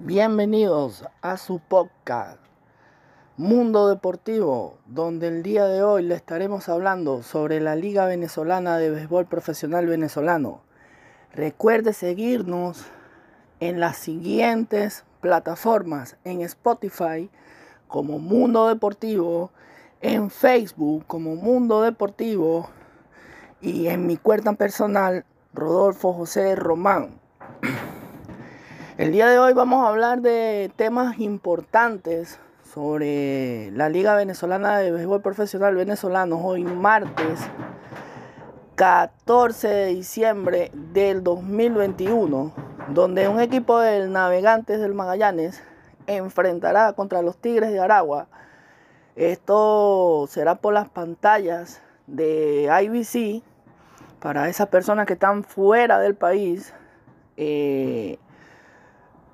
Bienvenidos a su podcast Mundo Deportivo, donde el día de hoy le estaremos hablando sobre la Liga Venezolana de Béisbol Profesional Venezolano. Recuerde seguirnos en las siguientes plataformas, en Spotify como Mundo Deportivo, en Facebook como Mundo Deportivo y en mi cuenta personal Rodolfo José Román. El día de hoy vamos a hablar de temas importantes sobre la Liga Venezolana de Béisbol Profesional Venezolano. Hoy martes 14 de diciembre del 2021, donde un equipo del Navegantes del Magallanes enfrentará contra los Tigres de Aragua. Esto será por las pantallas de IBC para esas personas que están fuera del país. Eh,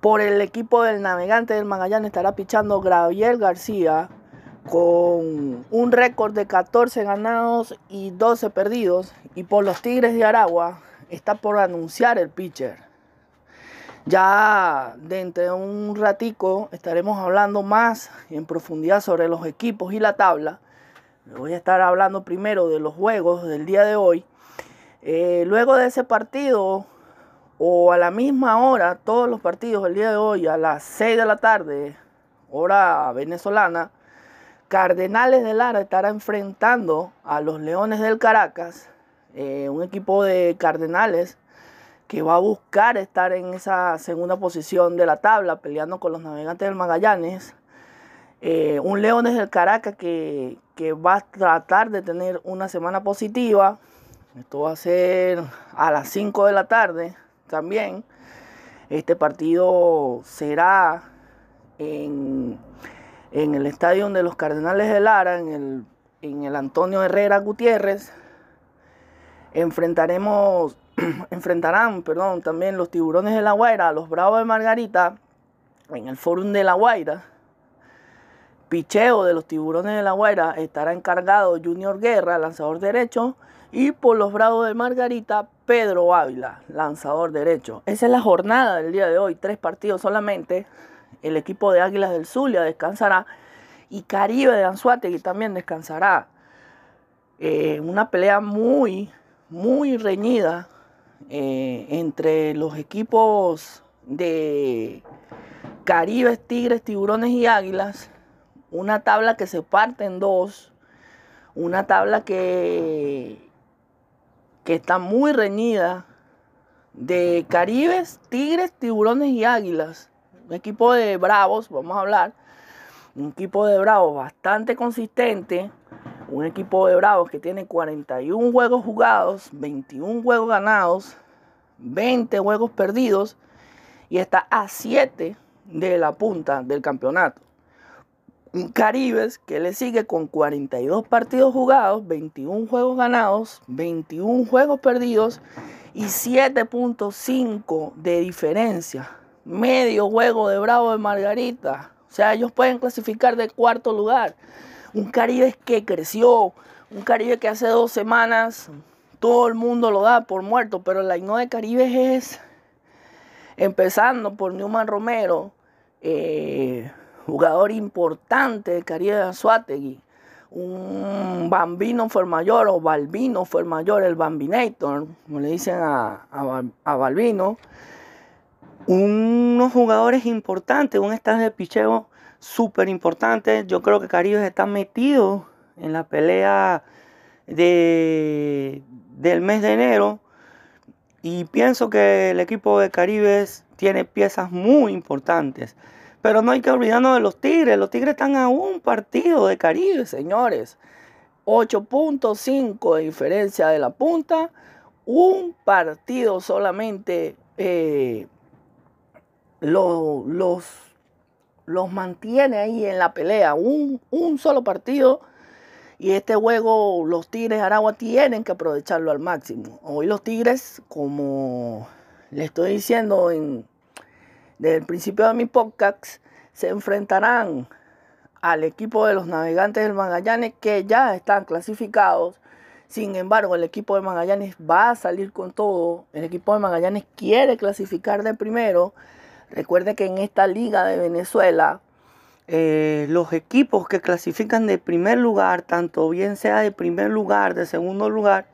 por el equipo del navegante del Magallanes estará pichando Gabriel García con un récord de 14 ganados y 12 perdidos. Y por los Tigres de Aragua está por anunciar el pitcher. Ya dentro de un ratico estaremos hablando más en profundidad sobre los equipos y la tabla. Voy a estar hablando primero de los juegos del día de hoy. Eh, luego de ese partido o a la misma hora, todos los partidos el día de hoy, a las 6 de la tarde, hora venezolana, Cardenales de Lara estará enfrentando a los Leones del Caracas, eh, un equipo de Cardenales que va a buscar estar en esa segunda posición de la tabla, peleando con los Navegantes del Magallanes. Eh, un Leones del Caracas que, que va a tratar de tener una semana positiva. Esto va a ser a las 5 de la tarde también. Este partido será en, el estadio de los Cardenales de Lara, en el, en el Antonio Herrera Gutiérrez. Enfrentaremos, enfrentarán perdón, también los Tiburones de la Guaira, los Bravos de Margarita, en el Fórum de la Guaira. Picheo de los Tiburones de la Guaira estará encargado Junior Guerra, lanzador derecho, y por los Bravos de Margarita, Pedro Ávila, lanzador derecho. Esa es la jornada del día de hoy, tres partidos solamente. El equipo de Águilas del Zulia descansará y Caribe de Anzuategui también descansará. Eh, una pelea muy, muy reñida eh, entre los equipos de Caribe, Tigres, Tiburones y Águilas. Una tabla que se parte en dos. Una tabla que que está muy reñida de Caribes, Tigres, Tiburones y Águilas. Un equipo de Bravos, vamos a hablar. Un equipo de Bravos bastante consistente. Un equipo de Bravos que tiene 41 juegos jugados, 21 juegos ganados, 20 juegos perdidos y está a 7 de la punta del campeonato. Caribes que le sigue con 42 partidos jugados, 21 juegos ganados, 21 juegos perdidos y 7.5 de diferencia. Medio juego de Bravo de Margarita. O sea, ellos pueden clasificar de cuarto lugar. Un Caribe que creció, un Caribe que hace dos semanas todo el mundo lo da por muerto, pero la INO de Caribe es, empezando por Newman Romero, eh, jugador importante de Caribe de Anzuategui, un bambino fue mayor o balbino fue mayor, el bambinator, como le dicen a, a, balbino, unos jugadores importantes, un estado de picheo súper importante. Yo creo que Caribe está metido en la pelea de, del mes de enero. Y pienso que el equipo de Caribe tiene piezas muy importantes. Pero no hay que olvidarnos de los Tigres. Los Tigres están a un partido de Caribe, señores. 8.5 de diferencia de la punta. Un partido solamente eh, los, los, mantiene ahí en la pelea. Un, un solo partido. Y este juego los Tigres Aragua tienen que aprovecharlo al máximo. Hoy los Tigres, como le estoy diciendo en, desde el principio de mi podcast, se enfrentarán al equipo de los navegantes del Magallanes que ya están clasificados. Sin embargo, el equipo de Magallanes va a salir con todo. El equipo de Magallanes quiere clasificar de primero. Recuerde que en esta liga de Venezuela, eh, los equipos que clasifican de primer lugar, tanto bien sea de primer lugar, de segundo lugar,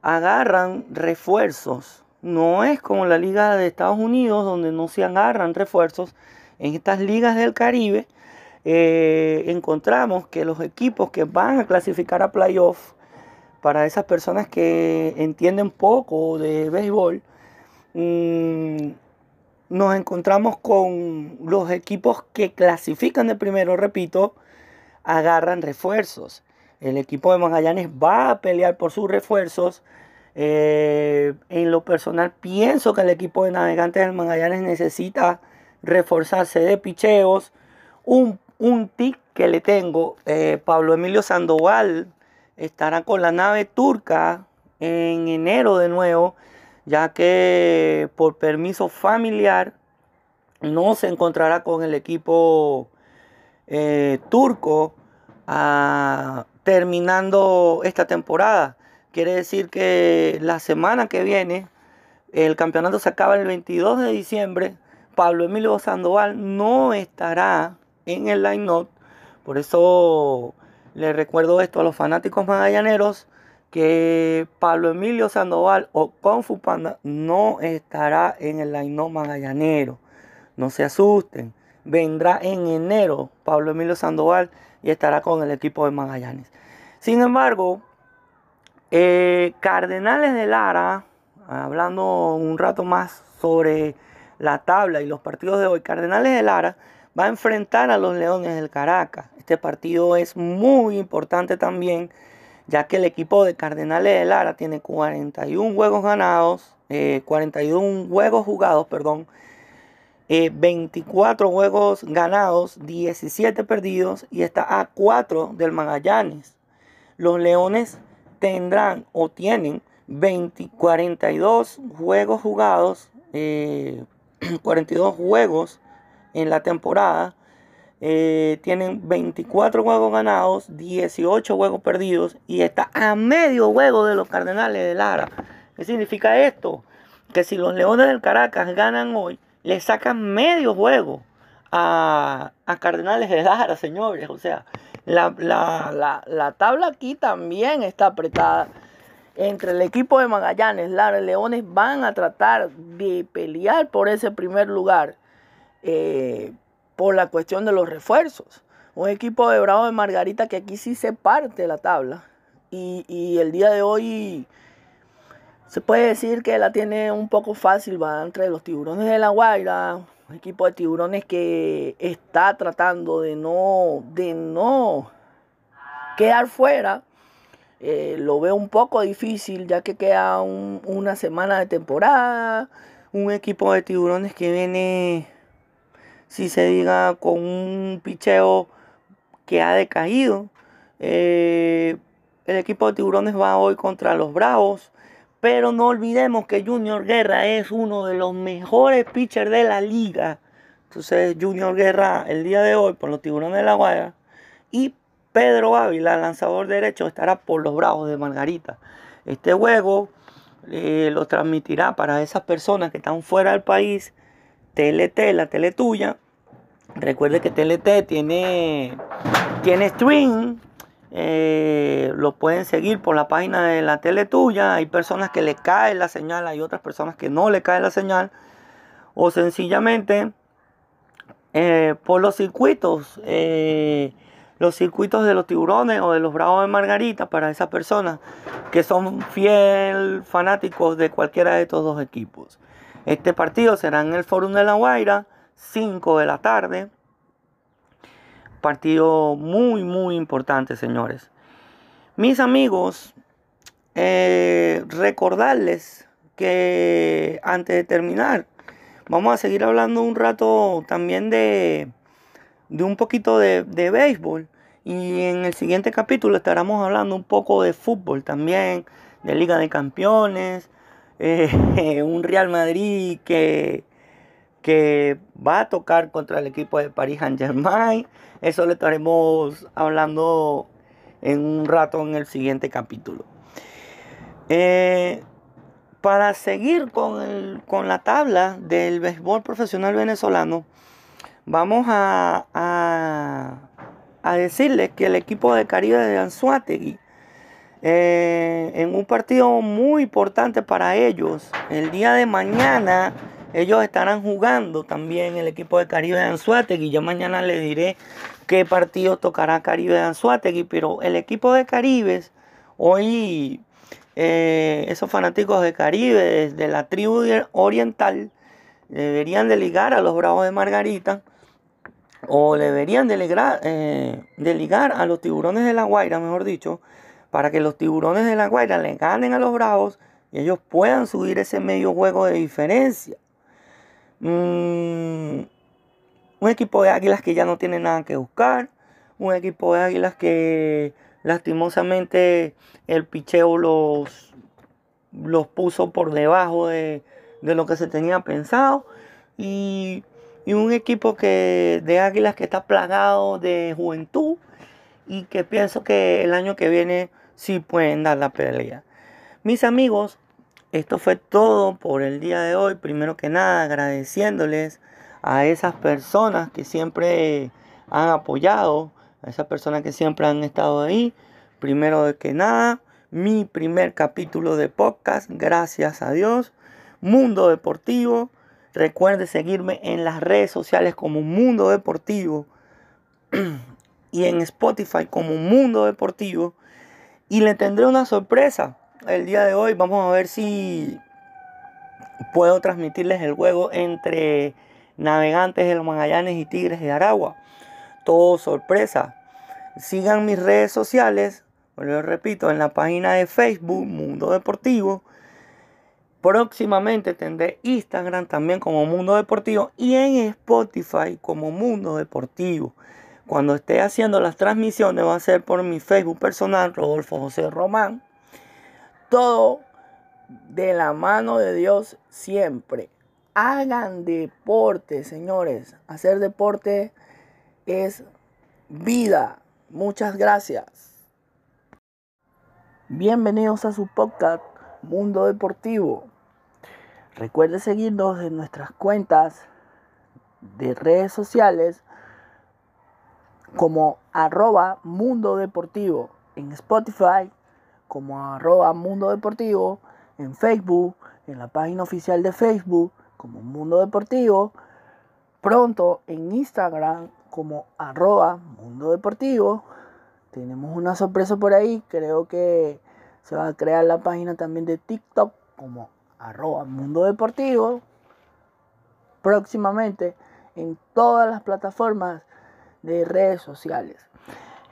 agarran refuerzos. No es como la liga de Estados Unidos, donde no se agarran refuerzos. En estas ligas del Caribe, eh, encontramos que los equipos que van a clasificar a playoff, para esas personas que entienden poco de béisbol, mm, nos encontramos con los equipos que clasifican de primero, repito, agarran refuerzos. El equipo de Magallanes va a pelear por sus refuerzos. Eh, en lo personal pienso que el equipo de Navegantes del Magallanes necesita reforzarse de picheos. Un, un tic que le tengo, eh, Pablo Emilio Sandoval estará con la nave turca en enero de nuevo ya que por permiso familiar no se encontrará con el equipo eh, turco ah, terminando esta temporada. Quiere decir que la semana que viene el campeonato se acaba el 22 de diciembre. Pablo Emilio Sandoval no estará en el line-up. Por eso le recuerdo esto a los fanáticos magallaneros que Pablo Emilio Sandoval o Kung Fu Panda no estará en el line magallanero. No se asusten. Vendrá en enero Pablo Emilio Sandoval y estará con el equipo de Magallanes. Sin embargo, eh, Cardenales de Lara, hablando un rato más sobre la tabla y los partidos de hoy, Cardenales de Lara va a enfrentar a los Leones del Caracas. Este partido es muy importante también ya que el equipo de Cardenales de Lara tiene 41 juegos ganados, 41 eh, juegos jugados, perdón, 24 eh, juegos ganados, 17 perdidos y está a 4 del Magallanes. Los Leones tendrán o tienen 20, 42 juegos jugados, 42 eh, juegos en la temporada eh, tienen 24 juegos ganados, 18 juegos perdidos y está a medio juego de los Cardenales de Lara. ¿Qué significa esto? Que si los Leones del Caracas ganan hoy, le sacan medio juego a, Cardenales de Lara, señores. O sea, la, la, tabla aquí también está apretada. Entre el equipo de Magallanes, Lara y Leones van a tratar de pelear por ese primer lugar. Eh, por la cuestión de los refuerzos. Un equipo de Bravo de Margarita que aquí sí se parte la tabla. Y, el día de hoy se puede decir que la tiene un poco fácil, va entre los tiburones de la Guaira, un equipo de tiburones que está tratando de no, de no quedar fuera. Eh, lo veo un poco difícil ya que queda una semana de temporada. Un equipo de tiburones que viene si se diga con un picheo que ha decaído. Eh, el equipo de tiburones va hoy contra los Bravos. Pero no olvidemos que Junior Guerra es uno de los mejores pitchers de la liga. Entonces Junior Guerra el día de hoy por los tiburones de la Guaya. Y Pedro Ávila, lanzador derecho, estará por los Bravos de Margarita. Este juego eh, lo transmitirá para esas personas que están fuera del país. TLT, la tele tuya. Recuerde que TLT tiene, tiene stream. Eh, lo pueden seguir por la página de la tele tuya. Hay personas que le cae la señal, hay otras personas que no le cae la señal. O sencillamente eh, por los circuitos. Eh, los circuitos de los tiburones o de los bravos de Margarita para esas personas que son fiel fanáticos de cualquiera de estos dos equipos. Este partido será en el Fórum de La Guaira 5 de la tarde. Partido muy, muy importante, señores. Mis amigos, eh, recordarles que antes de terminar, vamos a seguir hablando un rato también de, de un poquito de, de béisbol. Y en el siguiente capítulo estaremos hablando un poco de fútbol también, de Liga de Campeones, eh, un Real Madrid que que va a tocar contra el equipo de Paris Saint Germain. Eso le estaremos hablando en un rato en el siguiente capítulo. Eh, para seguir con, con la tabla del béisbol profesional venezolano, vamos a, a, decirles que el equipo de Caribe de Anzuategui, eh, en un partido muy importante para ellos, el día de mañana, ellos estarán jugando también el equipo de Caribe de Anzuategui. Ya mañana les diré qué partido tocará Caribe de Anzuategui, pero el equipo de Caribes hoy eh, esos fanáticos de Caribe, de la tribu oriental, deberían de ligar a los Bravos de Margarita o deberían de ligar, eh, de ligar a los tiburones de la Guaira, mejor dicho, para que los tiburones de la Guaira le ganen a los Bravos y ellos puedan subir ese medio juego de diferencia. Mm, un equipo de águilas que ya no tiene nada que buscar, un equipo de águilas que Lastimosamente el picheo los, los puso por debajo de, lo que se tenía pensado. Y, un equipo que, de Águilas que está plagado de juventud y que pienso que el año que viene sí pueden dar la pelea. Mis amigos, esto fue todo por el día de hoy. Primero que nada, agradeciéndoles a esas personas que siempre han apoyado a esas personas que siempre han estado ahí. Primero que nada, mi primer capítulo de podcast, gracias a Dios. Mundo Deportivo. Recuerde seguirme en las redes sociales como Mundo Deportivo y en Spotify como Mundo Deportivo. Y le tendré una sorpresa el día de hoy. Vamos a ver si puedo transmitirles el juego entre Navegantes de los Magallanes y Tigres de Aragua todo sorpresa. Sigan mis redes sociales, lo repito, en la página de Facebook Mundo Deportivo. Próximamente tendré Instagram también como Mundo Deportivo y en Spotify como Mundo Deportivo. Cuando esté haciendo las transmisiones va a ser por mi Facebook personal, Rodolfo José Román. Todo de la mano de Dios siempre. Hagan deporte, señores. Hacer deporte es vida. Muchas gracias. Bienvenidos a su podcast Mundo Deportivo. Recuerde seguirnos en nuestras cuentas de redes sociales como arroba Mundo Deportivo en Spotify, como arroba Mundo Deportivo en Facebook, en la página oficial de Facebook como Mundo Deportivo, pronto en Instagram como arroba Mundo Deportivo. Tenemos una sorpresa por ahí. Creo que se va a crear la página también de TikTok como arroba Mundo Deportivo. Próximamente en todas las plataformas de redes sociales.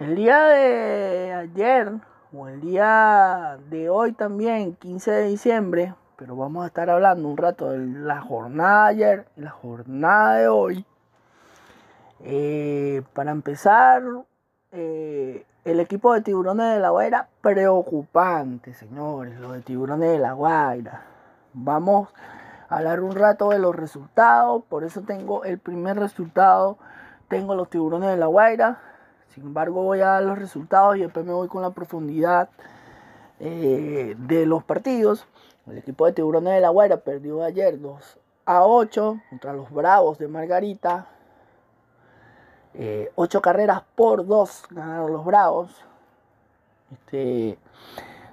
El día de ayer o el día de hoy también, 15 de diciembre, pero vamos a estar hablando un rato de la jornada de ayer y la jornada de hoy. Eh, para empezar, eh, el equipo de Tiburones de la Guaira, preocupante, señores, lo de Tiburones de la Guaira. Vamos a hablar un rato de los resultados, por eso tengo el primer resultado, tengo los Tiburones de la Guaira. Sin embargo, voy a dar los resultados y después me voy con la profundidad eh, de los partidos. El equipo de Tiburones de la Guaira perdió ayer 2 a 8 contra los Bravos de Margarita. Eh, ocho carreras por dos ganaron los Bravos. Este,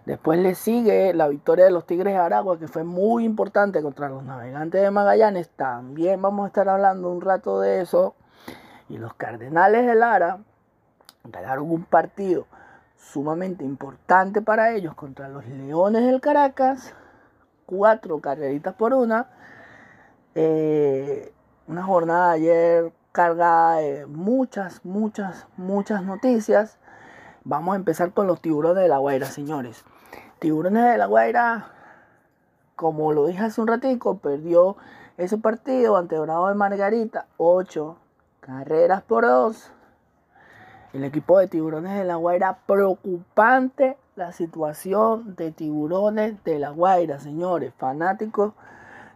después le sigue la victoria de los Tigres de Aragua, que fue muy importante contra los Navegantes de Magallanes. También vamos a estar hablando un rato de eso. Y los Cardenales de Lara ganaron un partido sumamente importante para ellos contra los Leones del Caracas. Cuatro carreritas por una. Eh, una jornada ayer cargada de muchas, muchas, muchas noticias. Vamos a empezar con los tiburones de la Guaira, señores. Tiburones de la Guaira, como lo dije hace un ratico, perdió ese partido ante Bravo de Margarita, 8 carreras por 2. El equipo de Tiburones de la Guaira, preocupante la situación de Tiburones de la Guaira, señores, fanáticos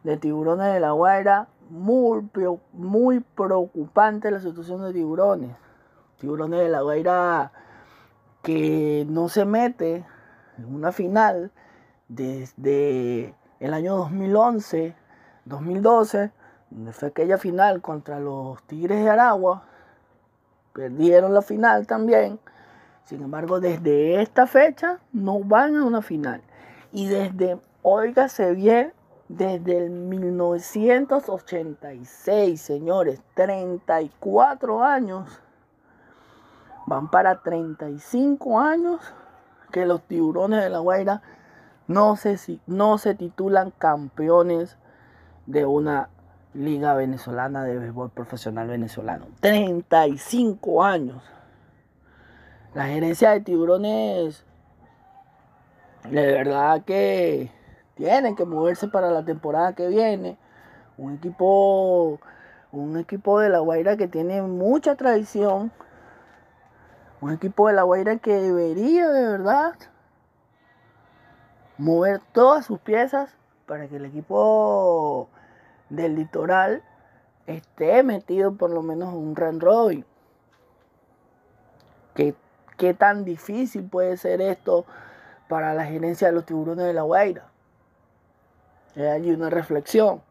de Tiburones de la Guaira, muy, muy preocupante la situación de tiburones. Tiburones de la Guaira que no se mete en una final desde el año 2011, 2012, donde fue aquella final contra los Tigres de Aragua. Perdieron la final también. Sin embargo, desde esta fecha no van a una final. Y desde, óigase bien, desde el 1986, señores, 34 años, van para 35 años que los tiburones de la Guaira no se, no se titulan campeones de una liga venezolana de béisbol profesional venezolano. 35 años. La gerencia de tiburones, de verdad que tienen que moverse para la temporada que viene. Un equipo, un equipo de La Guaira que tiene mucha tradición. Un equipo de La Guaira que debería de verdad mover todas sus piezas para que el equipo del litoral esté metido por lo menos en un run robin. ¿Qué, ¿Qué tan difícil puede ser esto para la gerencia de los tiburones de la Guaira? Hay una reflexión.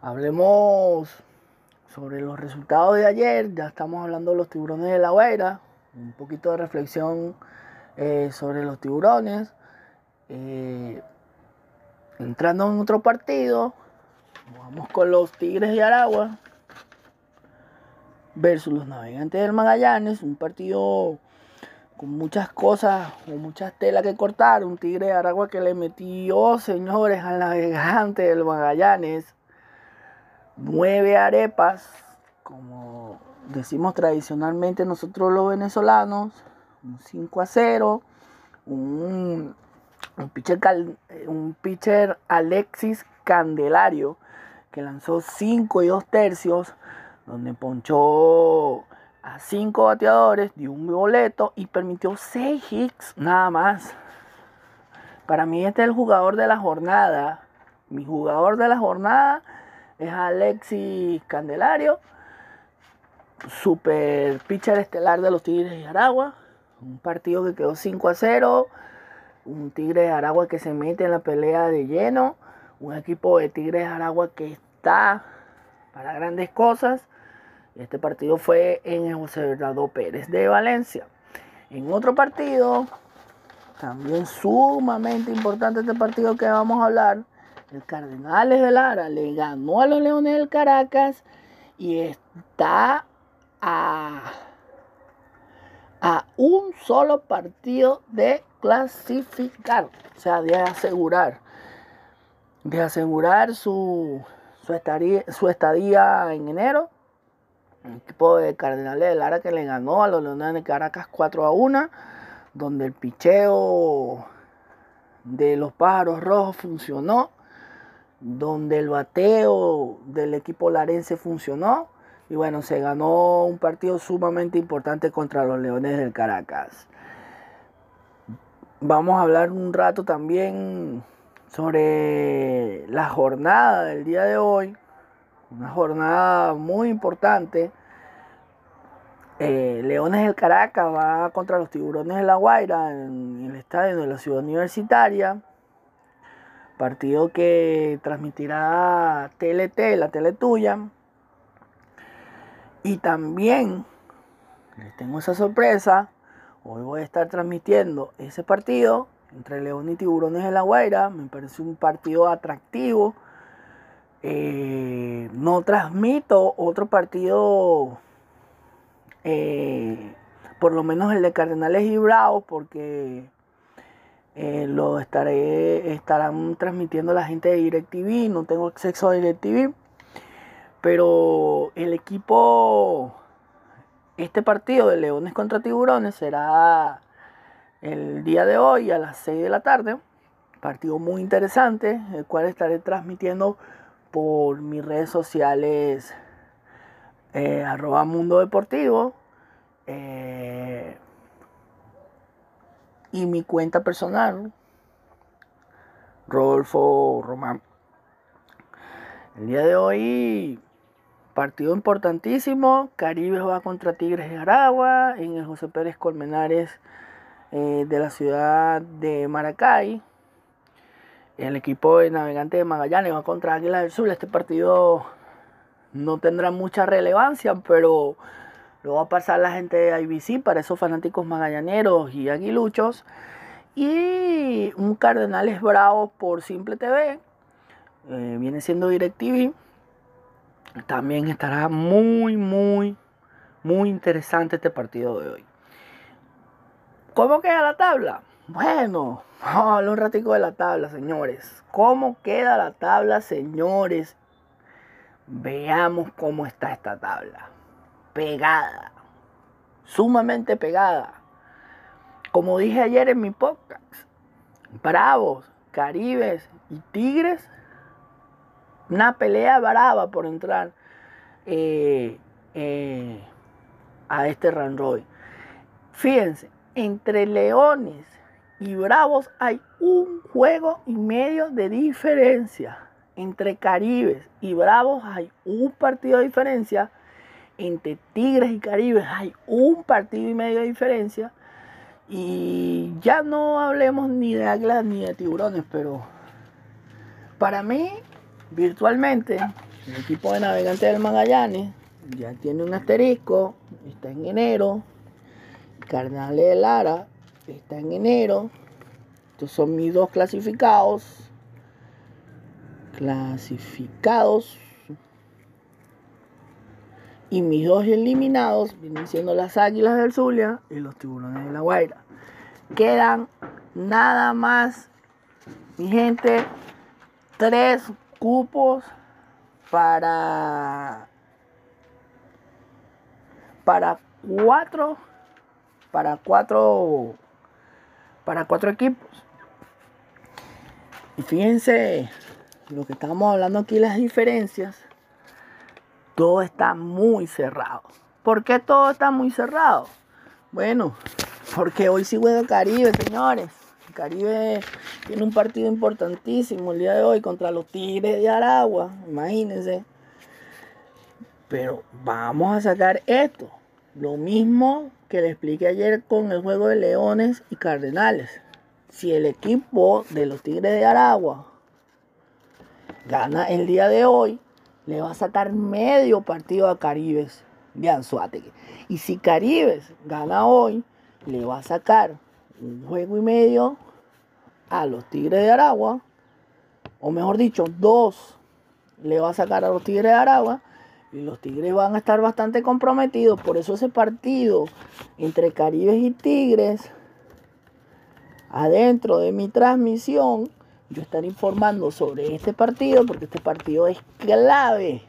Hablemos sobre los resultados de ayer. Ya estamos hablando de los tiburones de la Guaira. Un poquito de reflexión eh, sobre los tiburones. Eh, entrando en otro partido. Vamos con los Tigres de Aragua versus los Navegantes del Magallanes. Un partido con muchas cosas, con muchas telas que cortar. Un tigre de Aragua que le metió, señores, al navegante del Magallanes. Nueve arepas, como decimos tradicionalmente nosotros los venezolanos. Un 5 a 0. Un, un, pitcher, un pitcher Alexis Candelario que lanzó 5 y 2 tercios, donde ponchó a cinco bateadores, dio un boleto y permitió seis hits nada más. Para mí este es el jugador de la jornada. Mi jugador de la jornada es Alexis Candelario, super pitcher estelar de los Tigres de Aragua. Un partido que quedó 5 a 0. Un Tigre de Aragua que se mete en la pelea de lleno. Un equipo de Tigres Aragua que está para grandes cosas. Este partido fue en José Bernardo Pérez de Valencia. En otro partido, también sumamente importante este partido que vamos a hablar, el Cardenales de Lara le ganó a los Leones del Caracas y está a, a un solo partido de clasificar, o sea, de asegurar, de asegurar su, su, estadía, su estadía en enero un equipo de Cardenales de Lara que le ganó a los Leones de Caracas 4 a 1, donde el picheo de los pájaros rojos funcionó, donde el bateo del equipo larense funcionó. Y bueno, se ganó un partido sumamente importante contra los Leones del Caracas. Vamos a hablar un rato también sobre la jornada del día de hoy, una jornada muy importante. Eh, Leones del Caracas va contra los Tiburones de La Guaira en el estadio de la ciudad universitaria. Partido que transmitirá TLT, la tele tuya. Y también les tengo esa sorpresa. Hoy voy a estar transmitiendo ese partido entre León y Tiburones de La Guaira. Me parece un partido atractivo eh, no transmito otro partido, eh, por lo menos el de Cardenales y Bravos, porque eh, lo estaré, estarán transmitiendo la gente de DirecTV, no tengo acceso a DirecTV, pero el equipo, este partido de Leones contra Tiburones será el día de hoy a las 6 de la tarde, partido muy interesante, el cual estaré transmitiendo por mis redes sociales eh, arroba mundo deportivo eh, y mi cuenta personal Rodolfo Román. El día de hoy partido importantísimo Caribe va contra Tigres de Aragua en el José Pérez Colmenares eh, de la ciudad de Maracay El equipo de Navegantes de Magallanes va contra Águilas del Sur. Este partido no tendrá mucha relevancia, pero lo va a pasar la gente de IBC para esos fanáticos magallaneros y aguiluchos. Y un Cardenales Bravos por Simple TV. Eh, viene siendo DirecTV. También estará muy, muy, muy interesante este partido de hoy. ¿Cómo queda la tabla? Bueno, vamos a hablar un ratico de la tabla, señores. ¿Cómo queda la tabla, señores? Veamos cómo está esta tabla. Pegada. Sumamente pegada. Como dije ayer en mi podcast, Bravos, Caribes y Tigres, una pelea brava por entrar eh, eh, a este Roy. Fíjense, entre Leones y Bravos hay un juego y medio de diferencia. Entre Caribes y Bravos hay un partido de diferencia. Entre Tigres y Caribes hay un partido y medio de diferencia. Y ya no hablemos ni de águilas ni de tiburones, pero para mí, virtualmente, el equipo de navegantes del Magallanes ya tiene un asterisco, está en enero. Carnales de Lara está en enero. Estos son mis dos clasificados. Clasificados. Y mis dos eliminados vienen siendo las Águilas del Zulia y los Tiburones de la Guaira. Quedan nada más, mi gente, tres cupos para para cuatro para cuatro para cuatro equipos. Y fíjense lo que estamos hablando aquí las diferencias todo está muy cerrado. ¿por qué todo está muy cerrado? bueno porque hoy sí juega Caribe señores. Caribe tiene un partido importantísimo el día de hoy contra los Tigres de Aragua imagínense. Pero vamos a sacar esto. Lo mismo que le expliqué ayer con el juego de Leones y Cardenales. Si el equipo de los Tigres de Aragua gana el día de hoy, le va a sacar medio partido a Caribes de Anzuategui. Y si Caribes gana hoy, le va a sacar un juego y medio a los Tigres de Aragua, o mejor dicho, dos le va a sacar a los Tigres de Aragua y los Tigres van a estar bastante comprometidos. Por eso ese partido entre Caribes y Tigres, adentro de mi transmisión, yo estaré informando sobre este partido, porque este partido es clave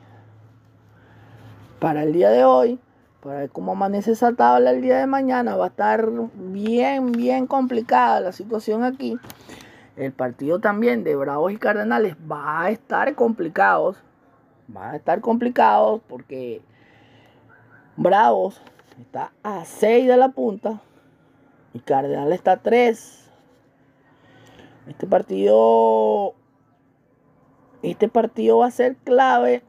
para el día de hoy. Para ver cómo amanece esa tabla el día de mañana. Va a estar bien, bien complicada la situación aquí. El partido también de Bravos y Cardenales va a estar complicado va a estar complicado porque Bravos está a 6 de la punta y Cardenal está a 3. Este partido este partido va a ser clave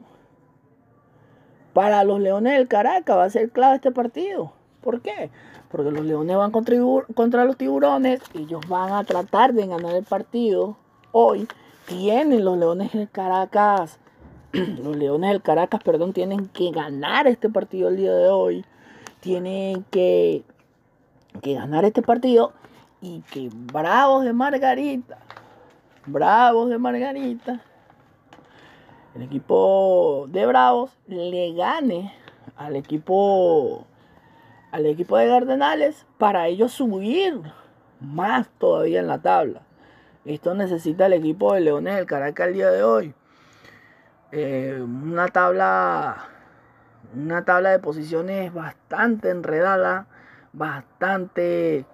para los Leones del Caracas, va a ser clave este partido. ¿Por qué? Porque los Leones van contra los Tiburones, ellos van a tratar de ganar el partido hoy. Tienen los Leones del Caracas los Leones del Caracas, perdón, tienen que ganar este partido el día de hoy. Tienen que, que ganar este partido y que Bravos de Margarita, Bravos de Margarita, el equipo de Bravos le gane al equipo al equipo de Cardenales para ellos subir más todavía en la tabla. Esto necesita el equipo de Leones del Caracas el día de hoy. Eh, una tabla una tabla de posiciones bastante enredada, bastante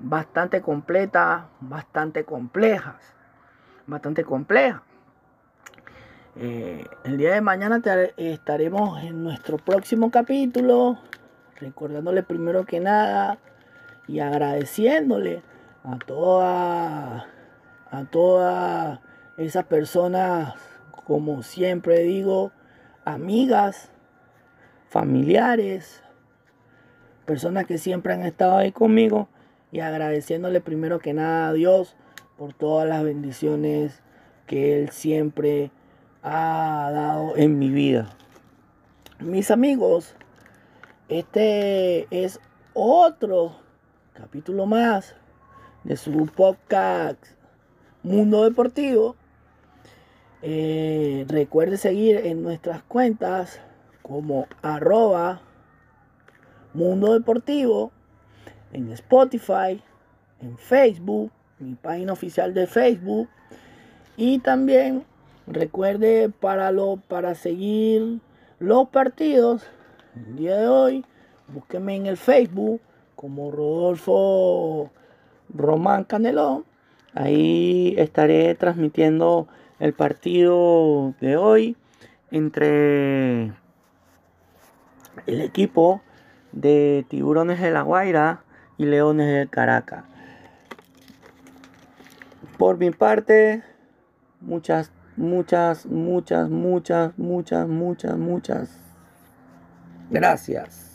bastante completa, bastante complejas, bastante compleja. Eh, el día de mañana estaremos en nuestro próximo capítulo, recordándole primero que nada y agradeciéndole a todas a todas esas personas como siempre digo, amigas, familiares, personas que siempre han estado ahí conmigo y agradeciéndole primero que nada a Dios por todas las bendiciones que Él siempre ha dado en mi vida. Mis amigos, este es otro capítulo más de su podcast Mundo Deportivo. Eh, recuerde seguir en nuestras cuentas como arroba Mundo Deportivo en Spotify, en Facebook, mi página oficial de Facebook. Y también recuerde para lo para seguir los partidos el día de hoy búsqueme en el Facebook como Rodolfo Román Canelón. Ahí estaré transmitiendo el partido de hoy entre el equipo de Tiburones de la Guaira y Leones del Caracas. Por mi parte, muchas, muchas, muchas, muchas, muchas, muchas, muchas gracias.